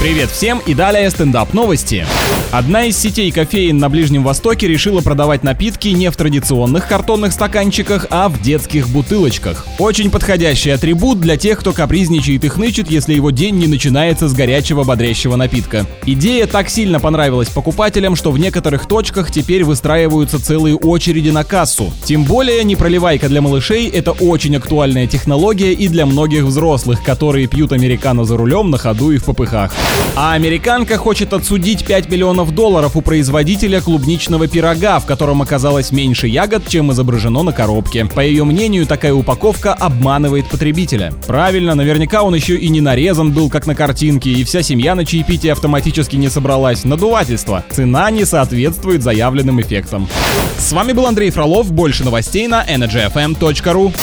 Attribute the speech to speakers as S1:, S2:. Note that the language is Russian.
S1: Привет всем и далее стендап новости. Одна из сетей кофеин на Ближнем Востоке решила продавать напитки не в традиционных картонных стаканчиках, а в детских бутылочках. Очень подходящий атрибут для тех, кто капризничает и хнычет, если его день не начинается с горячего бодрящего напитка. Идея так сильно понравилась покупателям, что в некоторых точках теперь выстраиваются целые очереди на кассу. Тем более непроливайка для малышей — это очень актуальная технология и для многих взрослых, которые пьют американо за рулем на ходу и в попыхах. А американка хочет отсудить 5 миллионов долларов у производителя клубничного пирога, в котором оказалось меньше ягод, чем изображено на коробке. По ее мнению, такая упаковка обманывает потребителя. Правильно, наверняка он еще и не нарезан был, как на картинке, и вся семья на чаепитие автоматически не собралась. Надувательство. Цена не соответствует заявленным эффектам. С вами был Андрей Фролов. Больше новостей на energyfm.ru.